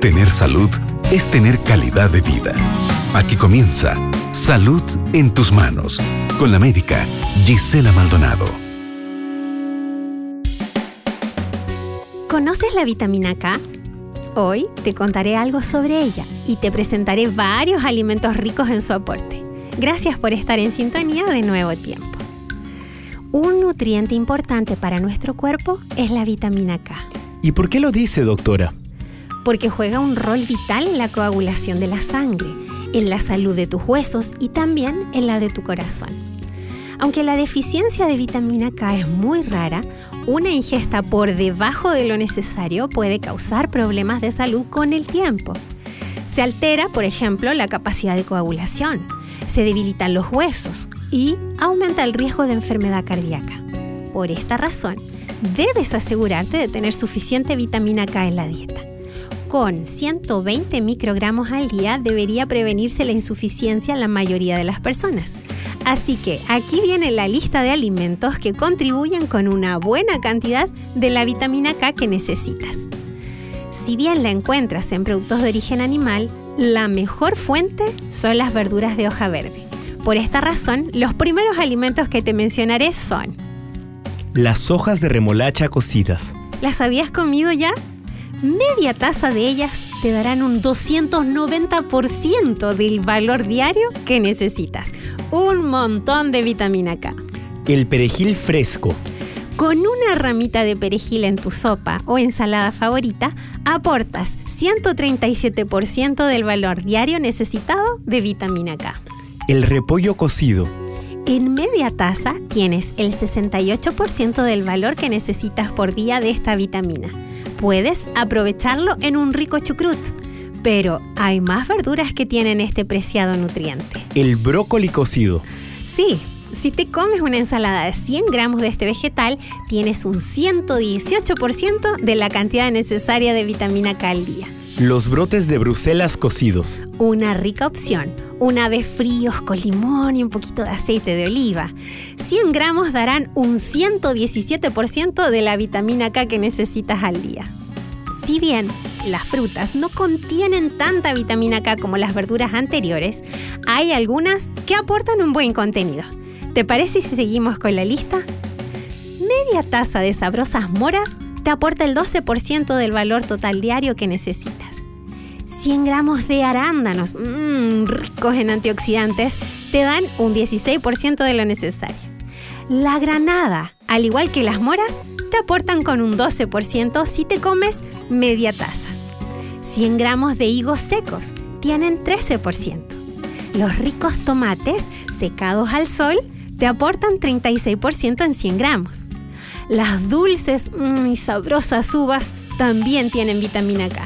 Tener salud es tener calidad de vida. Aquí comienza Salud en tus manos con la médica Gisela Maldonado. ¿Conoces la vitamina K? Hoy te contaré algo sobre ella y te presentaré varios alimentos ricos en su aporte. Gracias por estar en sintonía de nuevo tiempo. Un nutriente importante para nuestro cuerpo es la vitamina K. ¿Y por qué lo dice, doctora? Porque juega un rol vital en la coagulación de la sangre, en la salud de tus huesos y también en la de tu corazón. Aunque la deficiencia de vitamina K es muy rara, una ingesta por debajo de lo necesario puede causar problemas de salud con el tiempo. Se altera, por ejemplo, la capacidad de coagulación, se debilitan los huesos y aumenta el riesgo de enfermedad cardíaca. Por esta razón, debes asegurarte de tener suficiente vitamina K en la dieta. Con 120 microgramos al día debería prevenirse la insuficiencia en la mayoría de las personas. Así que aquí viene la lista de alimentos que contribuyen con una buena cantidad de la vitamina K que necesitas. Si bien la encuentras en productos de origen animal, la mejor fuente son las verduras de hoja verde. Por esta razón, los primeros alimentos que te mencionaré son las hojas de remolacha cocidas. ¿Las habías comido ya? Media taza de ellas te darán un 290% del valor diario que necesitas un montón de vitamina K. El perejil fresco. Con una ramita de perejil en tu sopa o ensalada favorita, aportas 137% del valor diario necesitado de vitamina K. El repollo cocido. En media taza tienes el 68% del valor que necesitas por día de esta vitamina. Puedes aprovecharlo en un rico chucrut pero hay más verduras que tienen este preciado nutriente. El brócoli cocido. Sí, si te comes una ensalada de 100 gramos de este vegetal, tienes un 118% de la cantidad necesaria de vitamina K al día. Los brotes de Bruselas cocidos. Una rica opción. Una vez fríos con limón y un poquito de aceite de oliva. 100 gramos darán un 117% de la vitamina K que necesitas al día. Si bien las frutas no contienen tanta vitamina K como las verduras anteriores, hay algunas que aportan un buen contenido. ¿Te parece si seguimos con la lista? Media taza de sabrosas moras te aporta el 12% del valor total diario que necesitas. 100 gramos de arándanos, mmm, ricos en antioxidantes, te dan un 16% de lo necesario. La granada, al igual que las moras, te aportan con un 12% si te comes media taza. 100 gramos de higos secos tienen 13%. Los ricos tomates secados al sol te aportan 36% en 100 gramos. Las dulces mm, y sabrosas uvas también tienen vitamina K.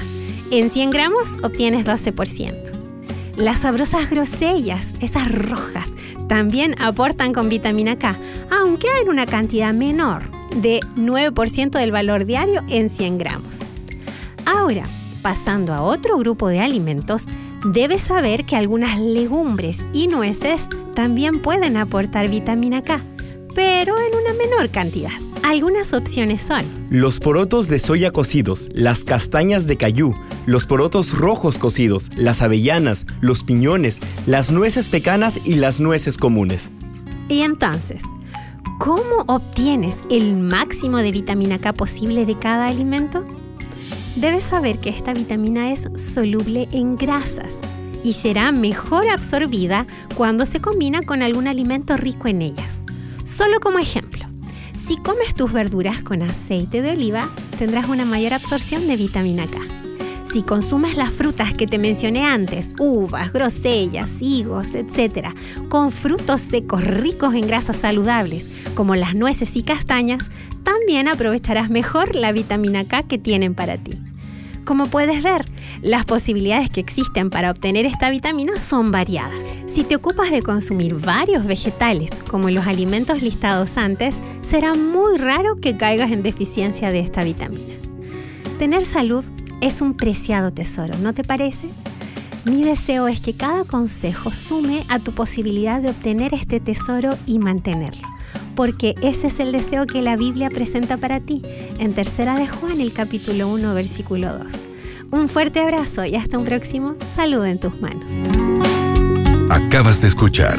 En 100 gramos obtienes 12%. Las sabrosas grosellas, esas rojas, también aportan con vitamina K, aunque en una cantidad menor, de 9% del valor diario en 100 gramos. Ahora, pasando a otro grupo de alimentos, debes saber que algunas legumbres y nueces también pueden aportar vitamina K, pero en una menor cantidad. Algunas opciones son los porotos de soya cocidos, las castañas de cayú, los porotos rojos cocidos, las avellanas, los piñones, las nueces pecanas y las nueces comunes. Y entonces, ¿cómo obtienes el máximo de vitamina K posible de cada alimento? Debes saber que esta vitamina es soluble en grasas y será mejor absorbida cuando se combina con algún alimento rico en ellas. Solo como ejemplo, si comes tus verduras con aceite de oliva, tendrás una mayor absorción de vitamina K. Si consumes las frutas que te mencioné antes, uvas, grosellas, higos, etc., con frutos secos ricos en grasas saludables, como las nueces y castañas, también aprovecharás mejor la vitamina K que tienen para ti. Como puedes ver, las posibilidades que existen para obtener esta vitamina son variadas. Si te ocupas de consumir varios vegetales, como los alimentos listados antes, será muy raro que caigas en deficiencia de esta vitamina. Tener salud es un preciado tesoro, ¿no te parece? Mi deseo es que cada consejo sume a tu posibilidad de obtener este tesoro y mantenerlo porque ese es el deseo que la Biblia presenta para ti en Tercera de Juan, el capítulo 1, versículo 2. Un fuerte abrazo y hasta un próximo Salud en tus manos. Acabas de escuchar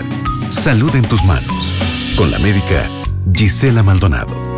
Salud en tus manos con la médica Gisela Maldonado.